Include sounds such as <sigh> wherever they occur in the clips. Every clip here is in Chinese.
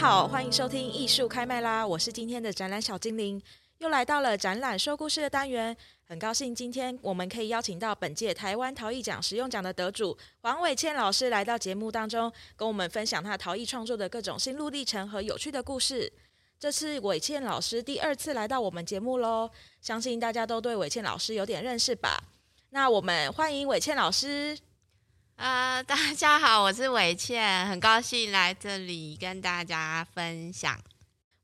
好，欢迎收听艺术开麦啦！我是今天的展览小精灵，又来到了展览说故事的单元。很高兴今天我们可以邀请到本届台湾陶艺奖实用奖的得主黄伟倩老师来到节目当中，跟我们分享他陶艺创作的各种心路历程和有趣的故事。这次伟倩老师第二次来到我们节目喽，相信大家都对伟倩老师有点认识吧？那我们欢迎伟倩老师。啊、呃，<laughs> 大家好，我是伟倩，很高兴来这里跟大家分享。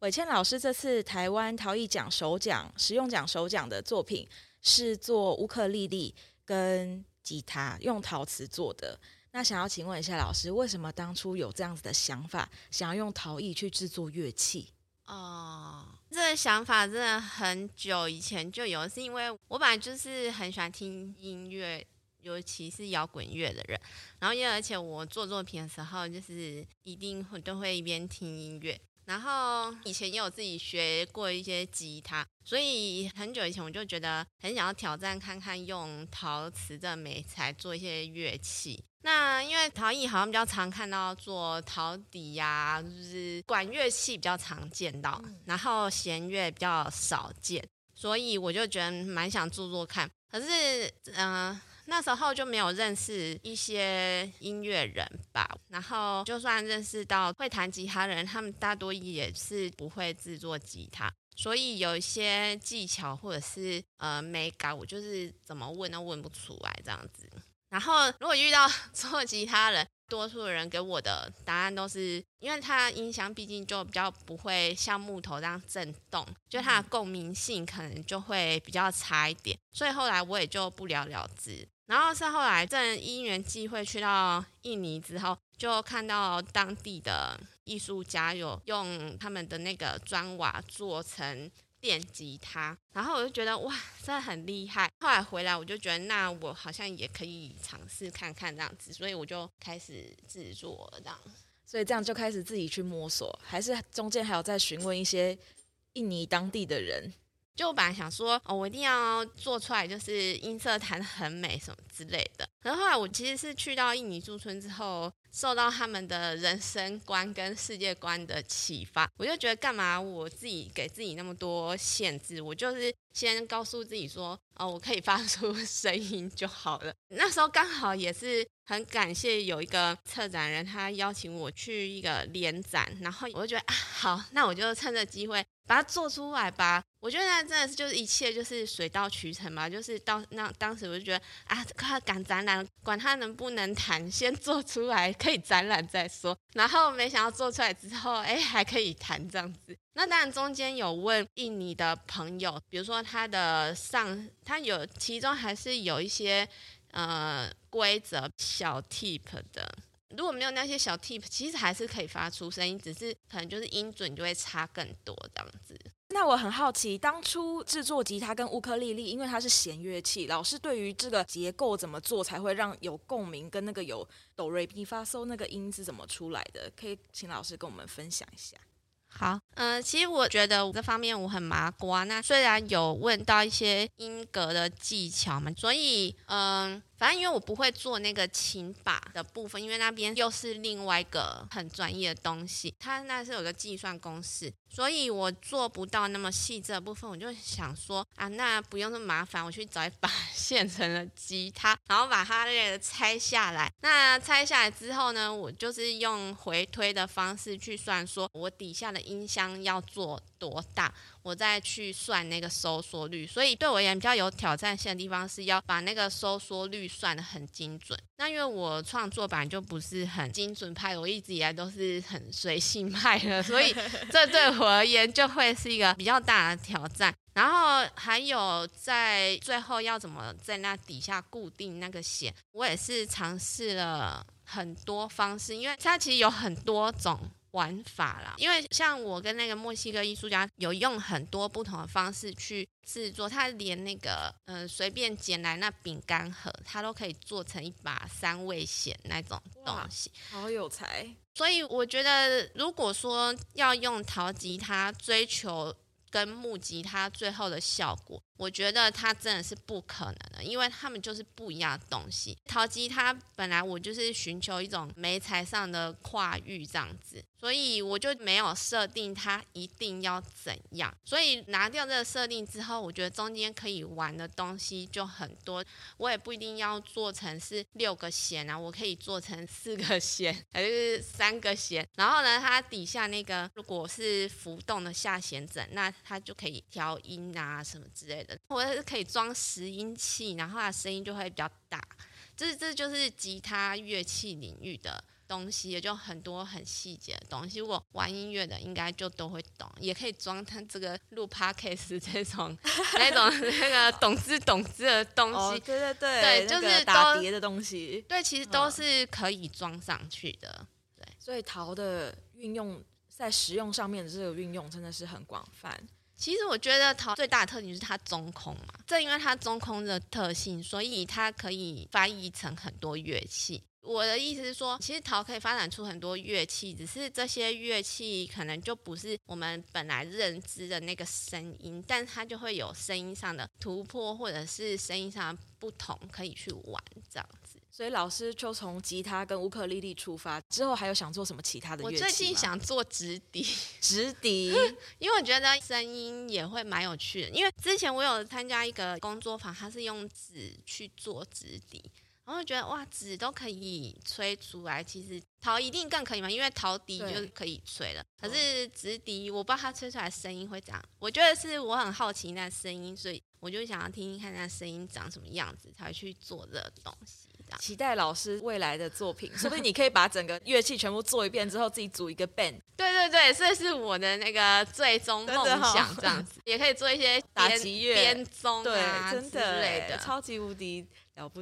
伟倩老师这次台湾陶艺奖首奖、实用奖首奖的作品是做乌克丽丽跟吉他，用陶瓷做的。那想要请问一下老师，为什么当初有这样子的想法，想要用陶艺去制作乐器？哦，这个想法真的很久以前就有，是因为我本来就是很喜欢听音乐。尤其是摇滚乐的人，然后因为而且我做作品的时候，就是一定会都会一边听音乐，然后以前也有自己学过一些吉他，所以很久以前我就觉得很想要挑战看看用陶瓷的美材做一些乐器。那因为陶艺好像比较常看到做陶笛呀，就是管乐器比较常见到，然后弦乐比较少见，所以我就觉得蛮想做做看。可是，嗯、呃。那时候就没有认识一些音乐人吧，然后就算认识到会弹吉他的人，他们大多也是不会制作吉他，所以有一些技巧或者是呃美感，我就是怎么问都问不出来这样子。然后如果遇到做吉他人，多数的人给我的答案都是，因为它音箱毕竟就比较不会像木头这样震动，就它的共鸣性可能就会比较差一点，所以后来我也就不了了之。然后是后来正因缘际会去到印尼之后，就看到当地的艺术家有用他们的那个砖瓦做成电吉他，然后我就觉得哇，真的很厉害。后来回来我就觉得，那我好像也可以尝试看看这样子，所以我就开始制作了这样。所以这样就开始自己去摸索，还是中间还有在询问一些印尼当地的人。就我本来想说，哦，我一定要做出来，就是音色弹得很美什么之类的。然后后来我其实是去到印尼驻村之后，受到他们的人生观跟世界观的启发，我就觉得干嘛我自己给自己那么多限制？我就是先告诉自己说，哦，我可以发出 <laughs> 声音就好了。那时候刚好也是很感谢有一个策展人，他邀请我去一个联展，然后我就觉得啊，好，那我就趁着机会。把它做出来吧，我觉得那真的是就是一切就是水到渠成吧，就是到那当时我就觉得啊，快赶展览，管它能不能弹，先做出来可以展览再说。然后没想到做出来之后，哎，还可以弹这样子。那当然中间有问印尼的朋友，比如说他的上，他有其中还是有一些呃规则小 tip 的。如果没有那些小 tip，其实还是可以发出声音，只是可能就是音准就会差更多这样子。那我很好奇，当初制作吉他跟乌克丽丽，因为它是弦乐器，老师对于这个结构怎么做才会让有共鸣，跟那个有哆瑞咪发嗦那个音是怎么出来的？可以请老师跟我们分享一下。好，嗯、其实我觉得这方面我很麻瓜。那虽然有问到一些音格的技巧嘛，所以，嗯、反正因为我不会做那个琴把的部分，因为那边又是另外一个很专业的东西，它那是有个计算公式，所以我做不到那么细致的部分。我就想说啊，那不用那么麻烦，我去找一把 <laughs> 现成的吉他，然后把它那个拆下来。那拆下来之后呢，我就是用回推的方式去算，说我底下的音箱要做多大。我再去算那个收缩率，所以对我而言比较有挑战性的地方是要把那个收缩率算得很精准。那因为我创作本来就不是很精准派，我一直以来都是很随性派的，所以 <laughs> 这对我而言就会是一个比较大的挑战。然后还有在最后要怎么在那底下固定那个弦，我也是尝试了很多方式，因为它其实有很多种。玩法啦，因为像我跟那个墨西哥艺术家有用很多不同的方式去制作，他连那个嗯、呃、随便捡来那饼干盒，他都可以做成一把三味弦那种东西，好有才。所以我觉得，如果说要用陶吉他追求跟木吉他最后的效果，我觉得它真的是不可能的，因为他们就是不一样的东西。陶吉他本来我就是寻求一种媒材上的跨域这样子。所以我就没有设定它一定要怎样，所以拿掉这个设定之后，我觉得中间可以玩的东西就很多。我也不一定要做成是六个弦啊，我可以做成四个弦还是三个弦。然后呢，它底下那个如果是浮动的下弦枕，那它就可以调音啊什么之类的，或者是可以装拾音器，然后它的声音就会比较大。这这就是吉他乐器领域的。东西也就很多很细节的东西，如果玩音乐的应该就都会懂，也可以装它这个录 podcast 这种那种那个懂之懂之的东西，哦、对对对，对，就是打碟的东西，对，其实都是可以装上去的，嗯、对。所以陶的运用在实用上面的这个运用真的是很广泛。其实我觉得陶最大的特点就是它中空嘛，正因为它中空的特性，所以它可以翻译成很多乐器。我的意思是说，其实陶可以发展出很多乐器，只是这些乐器可能就不是我们本来认知的那个声音，但它就会有声音上的突破，或者是声音上的不同，可以去玩这样。所以老师就从吉他跟乌克丽丽出发，之后还有想做什么其他的乐器吗？我最近想做直笛 <laughs> <laughs> 直笛，因为我觉得声音也会蛮有趣的。因为之前我有参加一个工作坊，它是用纸去做直笛。然后觉得哇，纸都可以吹出来，其实陶一定更可以嘛，因为陶笛就是可以吹了。可是直笛，我不知道它吹出来声音会怎样。我觉得是我很好奇那声音，所以我就想要听听看那声音长什么样子，才去做这个东西。<laughs> 期待老师未来的作品，说不定你可以把整个乐器全部做一遍之后，自己组一个 band。<laughs> 对对对，这是我的那个最终梦想，这样子 <laughs> 也可以做一些打击乐、编钟啊对真的之类的，超级无敌。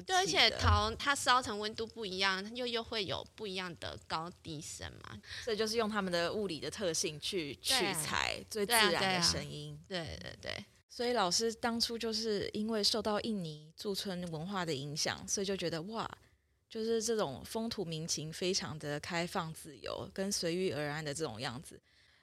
对，而且陶它烧成温度不一样，又又会有不一样的高低声嘛，所以就是用他们的物理的特性去取材最自然的声音。对啊，对啊，对对对。所以老师当初就是因为受到印尼驻村文化的影响，所以就觉得哇，就是这种风土民情非常的开放自由，跟随遇而安的这种样子，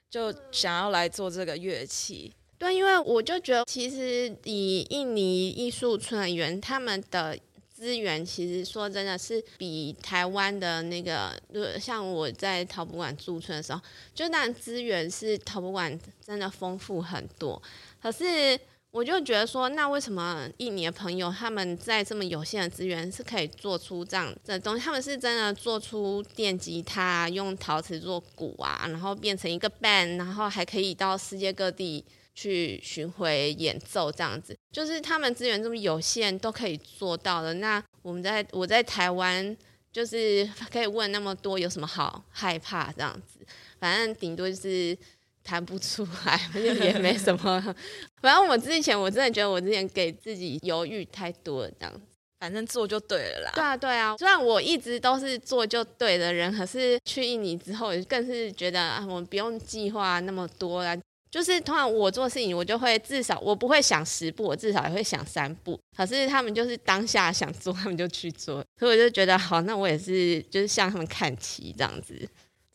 就想要来做这个乐器。对，因为我就觉得，其实以印尼艺术村而言，他们的资源其实说真的是比台湾的那个，就像我在陶博馆驻村的时候，就那资源是陶博馆真的丰富很多。可是我就觉得说，那为什么印尼的朋友他们在这么有限的资源是可以做出这样的东西？他们是真的做出电吉他，用陶瓷做鼓啊，然后变成一个 band，然后还可以到世界各地。去巡回演奏这样子，就是他们资源这么有限都可以做到的。那我们在我在台湾，就是可以问那么多，有什么好害怕这样子？反正顶多就是弹不出来，也没什么。反正我之前我真的觉得我之前给自己犹豫太多了，这样子。反正做就对了啦。对啊，对啊。虽然我一直都是做就对的人，可是去印尼之后，更是觉得啊，我们不用计划那么多啦。就是通常我做事情，我就会至少我不会想十步，我至少也会想三步。可是他们就是当下想做，他们就去做，所以我就觉得好，那我也是就是向他们看齐这样子，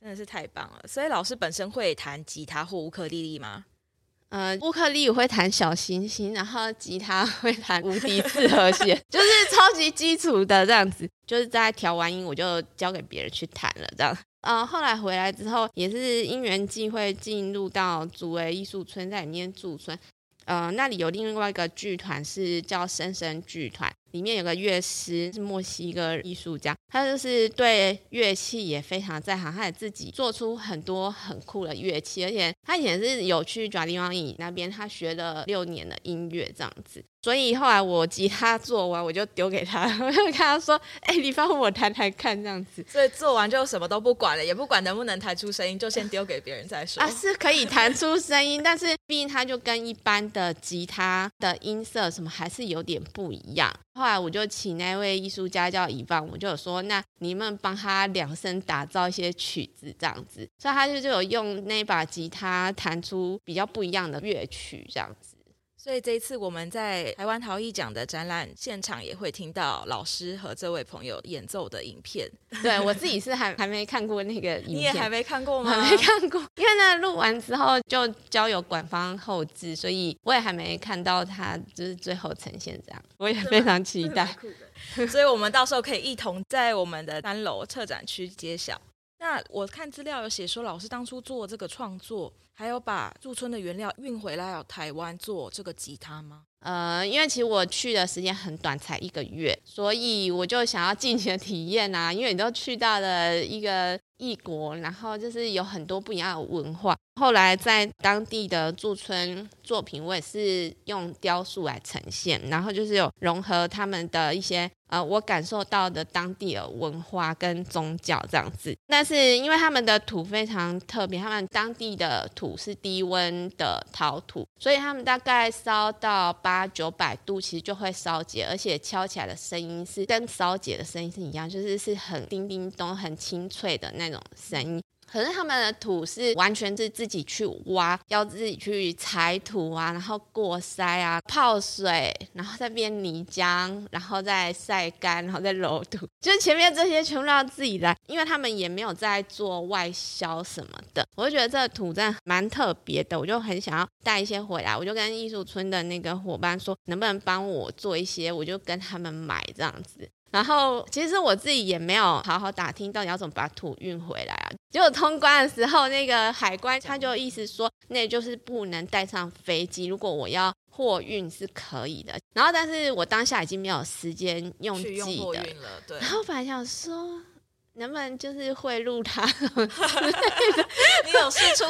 真的是太棒了。所以老师本身会弹吉他或乌克丽丽吗？呃，乌克丽丽会弹小星星，然后吉他会弹无敌四和 <laughs> 弦，就是超级基础的这样子。就是在调完音，我就交给别人去弹了这样。呃，后来回来之后，也是因缘际会进入到竹围艺术村，在里面驻村。呃，那里有另外一个剧团是叫生生剧团，里面有个乐师是墨西哥艺术家，他就是对乐器也非常在行，他也自己做出很多很酷的乐器，而且他以前是有去爪地王乙那边，他学了六年的音乐这样子。所以后来我吉他做完，我就丢给他，<laughs> 我就跟他说：“哎、欸，你帮我弹弹看，这样子。<laughs> ”所以做完就什么都不管了，也不管能不能弹出声音，就先丢给别人再说。啊，是可以弹出声音，但是毕竟它就跟一般的吉他的音色什么还是有点不一样。后来我就请那位艺术家叫伊凡，我就有说：“那你们帮他量身打造一些曲子，这样子。”所以他就就有用那把吉他弹出比较不一样的乐曲，这样子。所以这一次我们在台湾陶艺奖的展览现场也会听到老师和这位朋友演奏的影片。<laughs> 对，我自己是还还没看过那个影片，你也还没看过吗？还没看过，因为那录完之后就交由馆方后置，所以我也还没看到它就是最后呈现这样。我也非常期待，所以我们到时候可以一同在我们的三楼策展区揭晓。那我看资料有写说，老师当初做这个创作。还有把驻村的原料运回来台湾做这个吉他吗？呃，因为其实我去的时间很短，才一个月，所以我就想要尽情的体验啊。因为你都去到了一个异国，然后就是有很多不一样的文化。后来在当地的驻村作品，我也是用雕塑来呈现，然后就是有融合他们的一些呃，我感受到的当地的文化跟宗教这样子。但是因为他们的土非常特别，他们当地的土是低温的陶土，所以他们大概烧到八八九百度，其实就会烧结，而且敲起来的声音是跟烧结的声音是一样，就是是很叮叮咚、很清脆的那种声音。可是他们的土是完全是自己去挖，要自己去采土啊，然后过筛啊，泡水，然后再变泥浆，然后再晒干，然后再揉土，就是前面这些全部都要自己来，因为他们也没有在做外销什么的。我就觉得这个土真的蛮特别的，我就很想要带一些回来。我就跟艺术村的那个伙伴说，能不能帮我做一些，我就跟他们买这样子。然后其实我自己也没有好好打听到底要怎么把土运回来啊。结果通关的时候，那个海关他就意思说，那就是不能带上飞机。如果我要货运是可以的。然后，但是我当下已经没有时间用寄的。用了，对。然后本来想说。能不能就是贿赂他？<laughs> 你有试出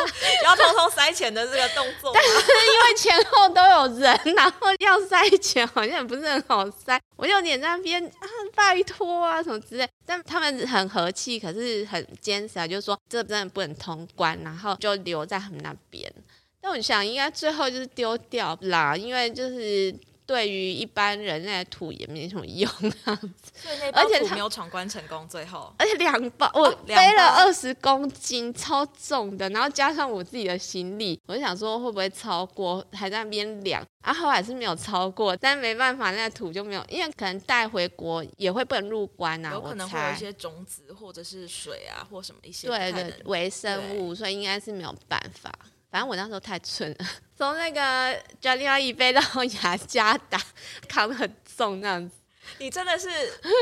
要偷偷塞钱的这个动作吗？但是因为前后都有人，然后要塞钱好像也不是很好塞。我就有点在那边啊，拜托啊什么之类。但他们很和气，可是很坚持啊，就是说这真的不能通关，然后就留在他们那边。但我想应该最后就是丢掉啦，因为就是。对于一般人类的土也没什么用啊，<laughs> 而且没有闯关成功，最后而且两包我背了二十公斤，超重的，然后加上我自己的行李，我就想说会不会超过，还在那边量，啊后来是没有超过，但没办法，那个土就没有，因为可能带回国也会不能入关啊，有可能会有一些种子或者是水啊或什么一些对对微生物，所以应该是没有办法。反正我那时候太蠢了，<laughs> 从那个加利亚伊背到雅加达，<laughs> 扛得很重那样子。你真的是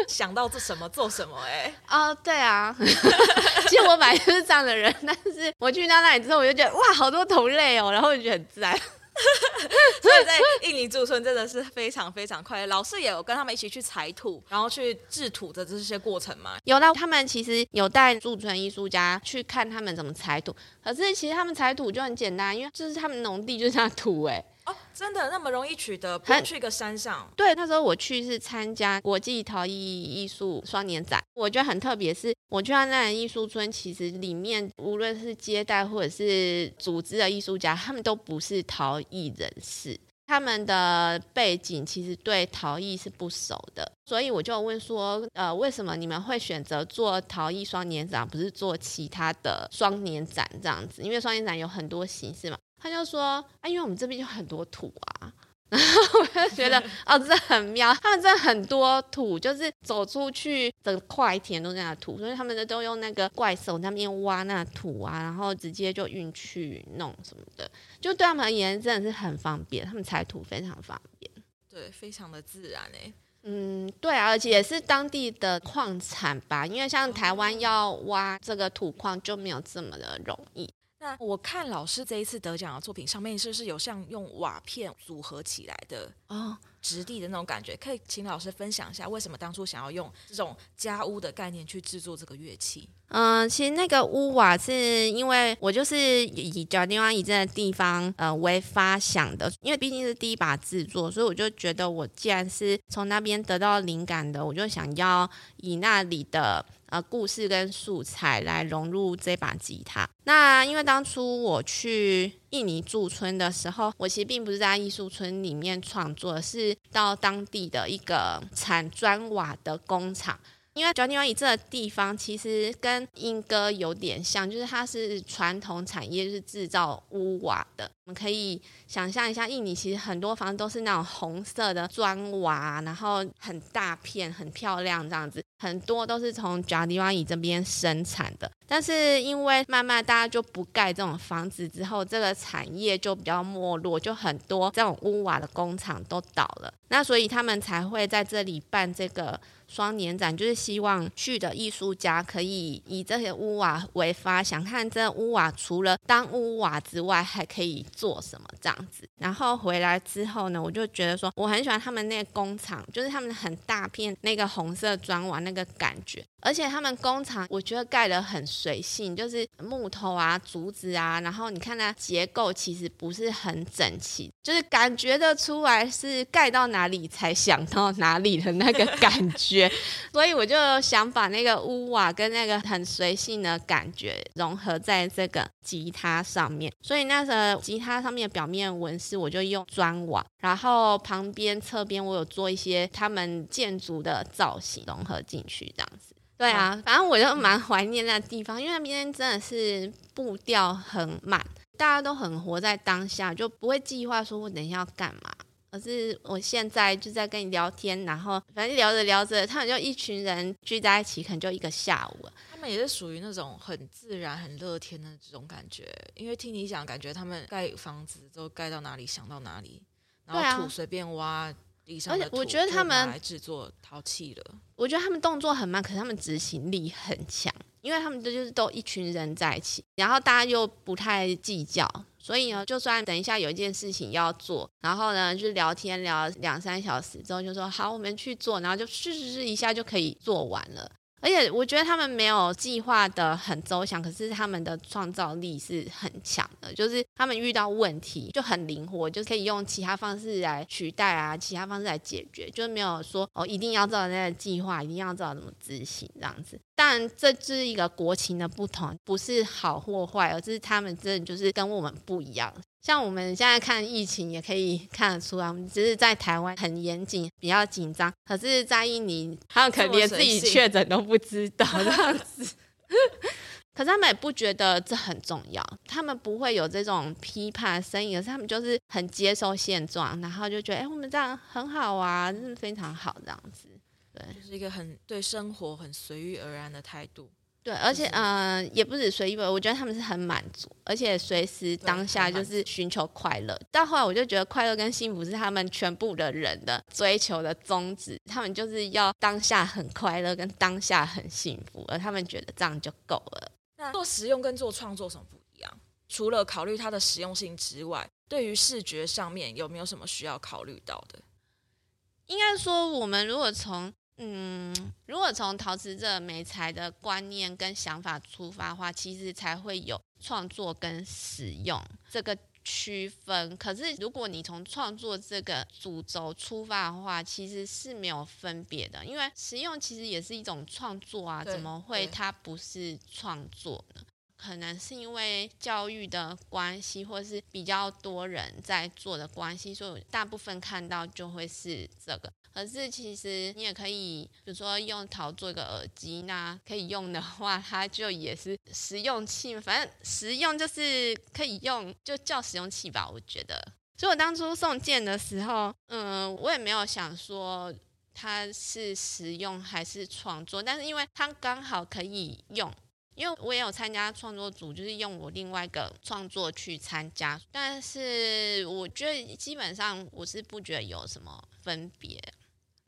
想到做什么做什么哎、欸？<laughs> 哦，对啊，其实我本来就是这样的人，但是我去到那里之后，我就觉得哇，好多同类哦，然后我就觉得很自然。<laughs> 所以在印尼驻村真的是非常非常快乐。老师也有跟他们一起去采土，然后去制土的这些过程嘛？有的，他们其实有带驻村艺术家去看他们怎么采土。可是其实他们采土就很简单，因为就是他们农地就是那土哎。哦，真的那么容易取得？不用去一个山上？对，那时候我去是参加国际陶艺艺术双年展，我觉得很特别。是，我去到那艺术村，其实里面无论是接待或者是组织的艺术家，他们都不是陶艺人士，他们的背景其实对陶艺是不熟的。所以我就问说，呃，为什么你们会选择做陶艺双年展，不是做其他的双年展这样子？因为双年展有很多形式嘛。他就说啊，因为我们这边有很多土啊，<laughs> 然后我就觉得 <laughs> 哦，这很妙。他们真的很多土，就是走出去整块田都是那土，所以他们都用那个怪手那边挖那土啊，然后直接就运去弄什么的，就对他们而言真的是很方便。他们采土非常方便，对，非常的自然哎。嗯，对啊，而且也是当地的矿产吧，因为像台湾要挖这个土矿就没有这么的容易。那我看老师这一次得奖的作品上面，是不是有像用瓦片组合起来的哦，质地的那种感觉？可以请老师分享一下，为什么当初想要用这种家屋的概念去制作这个乐器？嗯，其实那个屋瓦是因为我就是以角地方以这个地方呃为发想的，因为毕竟是第一把制作，所以我就觉得我既然是从那边得到灵感的，我就想要以那里的。呃，故事跟素材来融入这把吉他。那因为当初我去印尼驻村的时候，我其实并不是在艺术村里面创作，是到当地的一个产砖瓦的工厂。因为甲地瓦这个地方其实跟莺歌有点像，就是它是传统产业，就是制造屋瓦的。我们可以想象一下，印尼其实很多房子都是那种红色的砖瓦，然后很大片、很漂亮这样子，很多都是从甲地瓦这边生产的。但是因为慢慢大家就不盖这种房子之后，这个产业就比较没落，就很多这种屋瓦的工厂都倒了。那所以他们才会在这里办这个。双年展就是希望去的艺术家可以以这些屋瓦为发想，看这屋瓦除了当屋瓦之外，还可以做什么这样子。然后回来之后呢，我就觉得说我很喜欢他们那个工厂，就是他们很大片那个红色砖瓦那个感觉。而且他们工厂，我觉得盖得很随性，就是木头啊、竹子啊，然后你看它结构其实不是很整齐，就是感觉得出来是盖到哪里才想到哪里的那个感觉。所以我就想把那个屋瓦跟那个很随性的感觉融合在这个吉他上面。所以那时候吉他上面的表面纹饰，我就用砖瓦，然后旁边侧边我有做一些他们建筑的造型融合进去，这样子。对啊，反正我就蛮怀念那地方，因为那边真的是步调很慢，大家都很活在当下，就不会计划说我等一下要干嘛。可是我现在就在跟你聊天，然后反正聊着聊着，他们就一群人聚在一起，可能就一个下午。他们也是属于那种很自然、很乐天的这种感觉，因为听你讲，感觉他们盖房子都盖到哪里想到哪里，然后土随便挖。而且我觉得他们来制作陶器的，我觉得他们动作很慢，可是他们执行力很强，因为他们这就是都一群人在一起，然后大家又不太计较，所以呢，就算等一下有一件事情要做，然后呢就聊天聊两三小时之后就说好，我们去做，然后就嘘嘘嘘一下就可以做完了。而且我觉得他们没有计划的很周详，可是他们的创造力是很强的，就是他们遇到问题就很灵活，就可以用其他方式来取代啊，其他方式来解决，就没有说哦一定要照那个计划，一定要照怎么执行这样子。但这是一个国情的不同，不是好或坏，而是他们真的就是跟我们不一样。像我们现在看疫情，也可以看得出来，我们只是在台湾很严谨，比较紧张。可是，在印尼，他们可能连自己确诊都不知道这样子。<laughs> 可是他们也不觉得这很重要，他们不会有这种批判声音，而是他们就是很接受现状，然后就觉得，哎，我们这样很好啊，真是非常好这样子。对，就是一个很对生活很随遇而安的态度。对，而且嗯、呃，也不止随意吧，我觉得他们是很满足，而且随时当下就是寻求快乐。到后来我就觉得快乐跟幸福是他们全部的人的追求的宗旨，他们就是要当下很快乐跟当下很幸福，而他们觉得这样就够了。那做实用跟做创作什么不一样？除了考虑它的实用性之外，对于视觉上面有没有什么需要考虑到的？应该说，我们如果从嗯，如果从陶瓷这美材的观念跟想法出发的话，其实才会有创作跟使用这个区分。可是如果你从创作这个主轴出发的话，其实是没有分别的，因为使用其实也是一种创作啊，怎么会它不是创作呢？可能是因为教育的关系，或是比较多人在做的关系，所以大部分看到就会是这个。可是其实你也可以，比如说用陶做一个耳机，那可以用的话，它就也是实用器。反正实用就是可以用，就叫实用器吧。我觉得，所以我当初送件的时候，嗯，我也没有想说它是实用还是创作，但是因为它刚好可以用，因为我也有参加创作组，就是用我另外一个创作去参加，但是我觉得基本上我是不觉得有什么分别。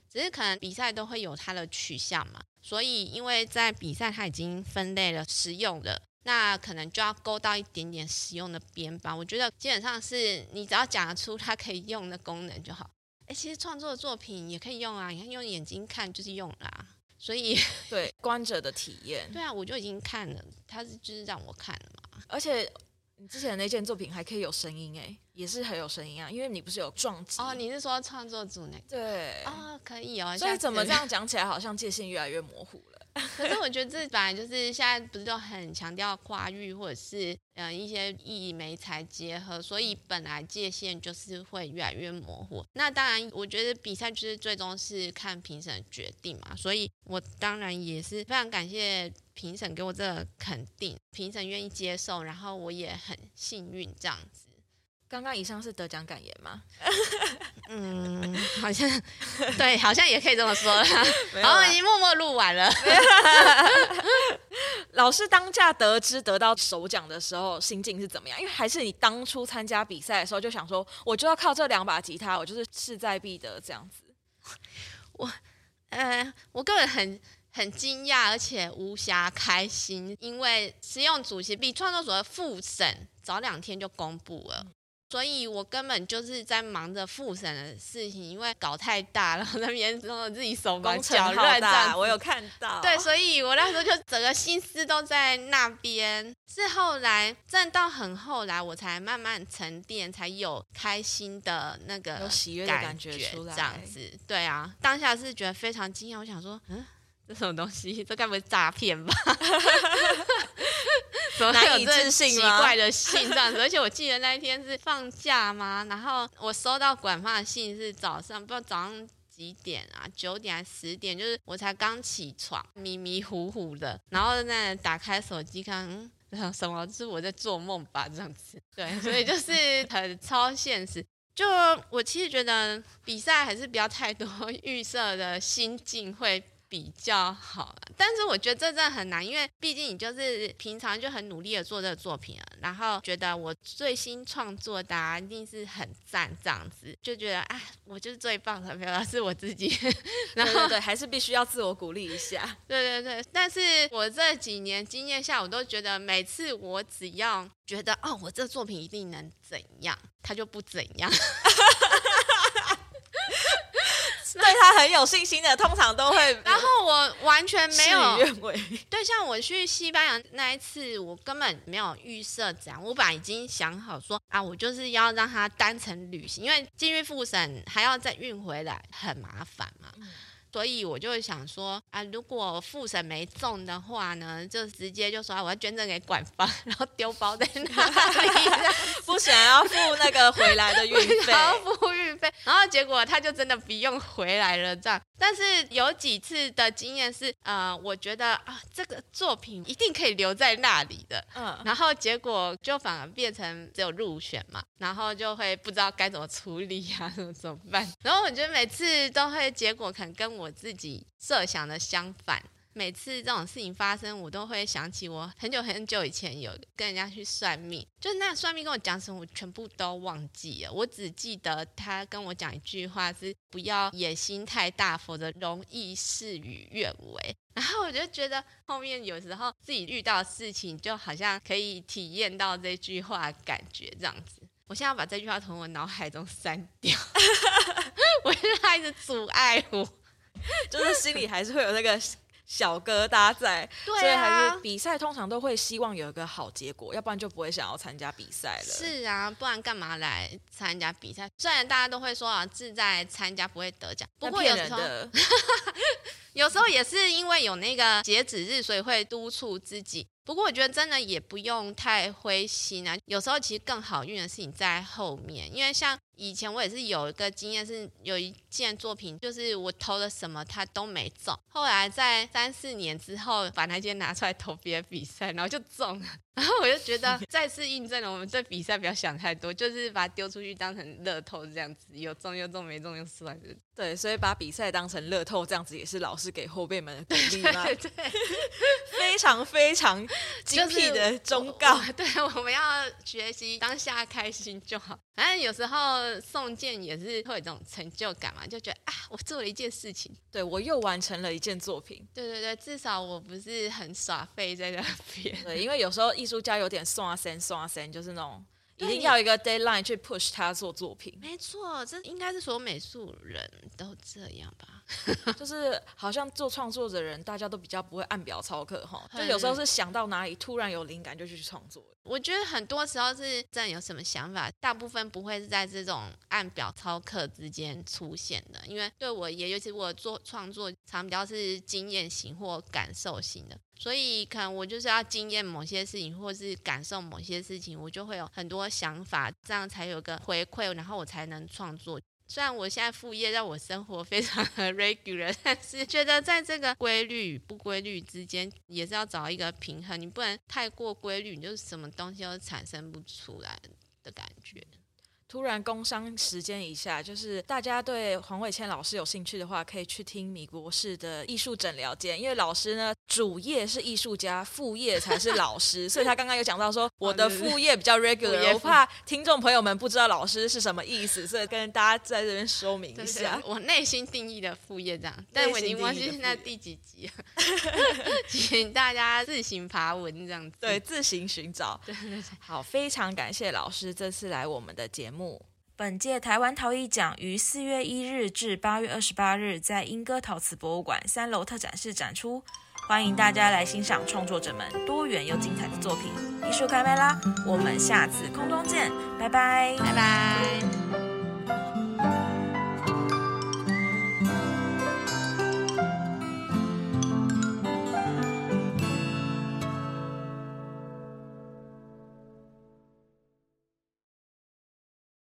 只是可能比赛都会有它的取向嘛，所以因为在比赛它已经分类了实用的，那可能就要勾到一点点实用的边吧。我觉得基本上是你只要讲得出它可以用的功能就好。哎，其实创作作品也可以用啊，你看用眼睛看就是用啦，所以对 <laughs> 观者的体验，对啊，我就已经看了，他是就是让我看了嘛，而且。你之前的那件作品还可以有声音哎，也是很有声音啊，因为你不是有撞击哦？你是说创作组那个？对啊、哦，可以哦。所以怎么这样讲起来，好像界限越来越模糊了？<laughs> 可是我觉得这本来就是现在不是都很强调跨域或者是嗯、一些艺媒材结合，所以本来界限就是会越来越模糊。那当然，我觉得比赛就是最终是看评审决定嘛，所以我当然也是非常感谢评审给我这个肯定，评审愿意接受，然后我也很幸运这样子。刚刚以上是得奖感言吗？<laughs> 嗯，<laughs> 好像对，好像也可以这么说了。然后已经默默录完了。<laughs> 老师当下得知得到首奖的时候，心境是怎么样？因为还是你当初参加比赛的时候就想说，我就要靠这两把吉他，我就是势在必得这样子。我，呃，我个人很很惊讶，而且无暇开心，因为实用主席比创作组的复审早两天就公布了。所以我根本就是在忙着复审的事情，因为搞太大了，然 <laughs> 后那边弄得自己手忙脚乱。的，我有看到。对，所以我那时候就整个心思都在那边。是后来，真到很后来，我才慢慢沉淀，才有开心的那个有喜悦的感觉出来。这样子，对啊，当下是觉得非常惊讶。我想说，嗯，这什么东西？这该不会诈骗吧？<laughs> 难以置信奇怪的信这样子，而且我记得那一天是放假嘛？然后我收到管发的信是早上，不知道早上几点啊？九点还是十点？就是我才刚起床，迷迷糊糊的，然后在打开手机看，嗯，什么？是我在做梦吧？这样子，对，所以就是很超现实。就我其实觉得比赛还是不要太多 <laughs> 预设的心境会。比较好，但是我觉得这真的很难，因为毕竟你就是平常就很努力的做这个作品啊，然后觉得我最新创作的啊，一定是很赞这样子，就觉得哎，我就是最棒的，没有是我自己。<laughs> 然后对，还是必须要自我鼓励一下。对对对，但是我这几年经验下，我都觉得每次我只要觉得哦，我这作品一定能怎样，它就不怎样。<laughs> <laughs> 对他很有信心的，通常都会。然后我完全没有。对，像我去西班牙那一次，我根本没有预设这样。我本来已经想好说啊，我就是要让他单程旅行，因为进去复审还要再运回来，很麻烦嘛。嗯所以我就会想说啊，如果复审没中的话呢，就直接就说啊我要捐赠给馆方，<laughs> 然后丢包在那里，<laughs> 不想要付那个回来的运费，要付运费，然后结果他就真的不用回来了这样。但是有几次的经验是，呃，我觉得啊，这个作品一定可以留在那里的，嗯，然后结果就反而变成只有入选嘛，然后就会不知道该怎么处理啊，怎 <laughs> 么怎么办？然后我觉得每次都会结果可能跟我。我自己设想的相反，每次这种事情发生，我都会想起我很久很久以前有跟人家去算命，就是那算命跟我讲什么，我全部都忘记了，我只记得他跟我讲一句话是不要野心太大，否则容易事与愿违。<laughs> 然后我就觉得后面有时候自己遇到的事情，就好像可以体验到这句话的感觉这样子。我现在要把这句话从我脑海中删掉，<laughs> 我现在一直阻碍我。<laughs> 就是心里还是会有那个小疙瘩在，对啊，所以还是比赛通常都会希望有一个好结果，要不然就不会想要参加比赛了。是啊，不然干嘛来参加比赛？虽然大家都会说啊，志在参加不会得奖，不过有时候，<laughs> 有时候也是因为有那个截止日，所以会督促自己。不过我觉得真的也不用太灰心啊，有时候其实更好运的事情在后面，因为像以前我也是有一个经验，是有一件作品，就是我投了什么它都没中，后来在三四年之后把那件拿出来投别的比赛，然后就中了。<laughs> 然后我就觉得 <laughs> 再次印证了我们对比赛不要想太多，就是把它丢出去当成乐透这样子，有中又中，没中又算了。对，所以把比赛当成乐透这样子也是老师给后辈们的鼓励嘛。对，<laughs> 非常非常精辟的忠告。对，我们要学习当下开心就好。反正有时候送件也是会有这种成就感嘛，就觉得啊，我做了一件事情，对，我又完成了一件作品。对对对，至少我不是很耍废在那边。对，因为有时候艺术家有点送啊三送啊三，就是那种一定要一个 deadline 去 push 他做作品。没错，这应该是所有美术人都这样吧。<laughs> 就是好像做创作的人，大家都比较不会按表操课哈，<laughs> 就有时候是想到哪里突然有灵感就去创作。我觉得很多时候是真的有什么想法，大部分不会是在这种按表操课之间出现的。因为对我也，尤其我做创作，常比较是经验型或感受型的，所以可能我就是要经验某些事情，或是感受某些事情，我就会有很多想法，这样才有个回馈，然后我才能创作。虽然我现在副业让我生活非常的 <laughs> regular，但是觉得在这个规律与不规律之间，也是要找一个平衡。你不能太过规律，你就什么东西都产生不出来的感觉。突然工商时间一下，就是大家对黄伟谦老师有兴趣的话，可以去听米国士的艺术诊疗间，因为老师呢主业是艺术家，副业才是老师，所以他刚刚有讲到说我的副业比较 regular，我怕听众朋友们不知道老师是什么意思，所以跟大家在这边说明一下，我内心定义的副业这样，但我已经忘记现在第几集了，<laughs> 请大家自行爬文这样子，对，自行寻找。好，非常感谢老师这次来我们的节目。本届台湾陶艺奖于四月一日至八月二十八日在英歌陶瓷博物馆三楼特展室展出，欢迎大家来欣赏创作者们多元又精彩的作品。艺术开麦啦，我们下次空中见，拜拜，拜拜。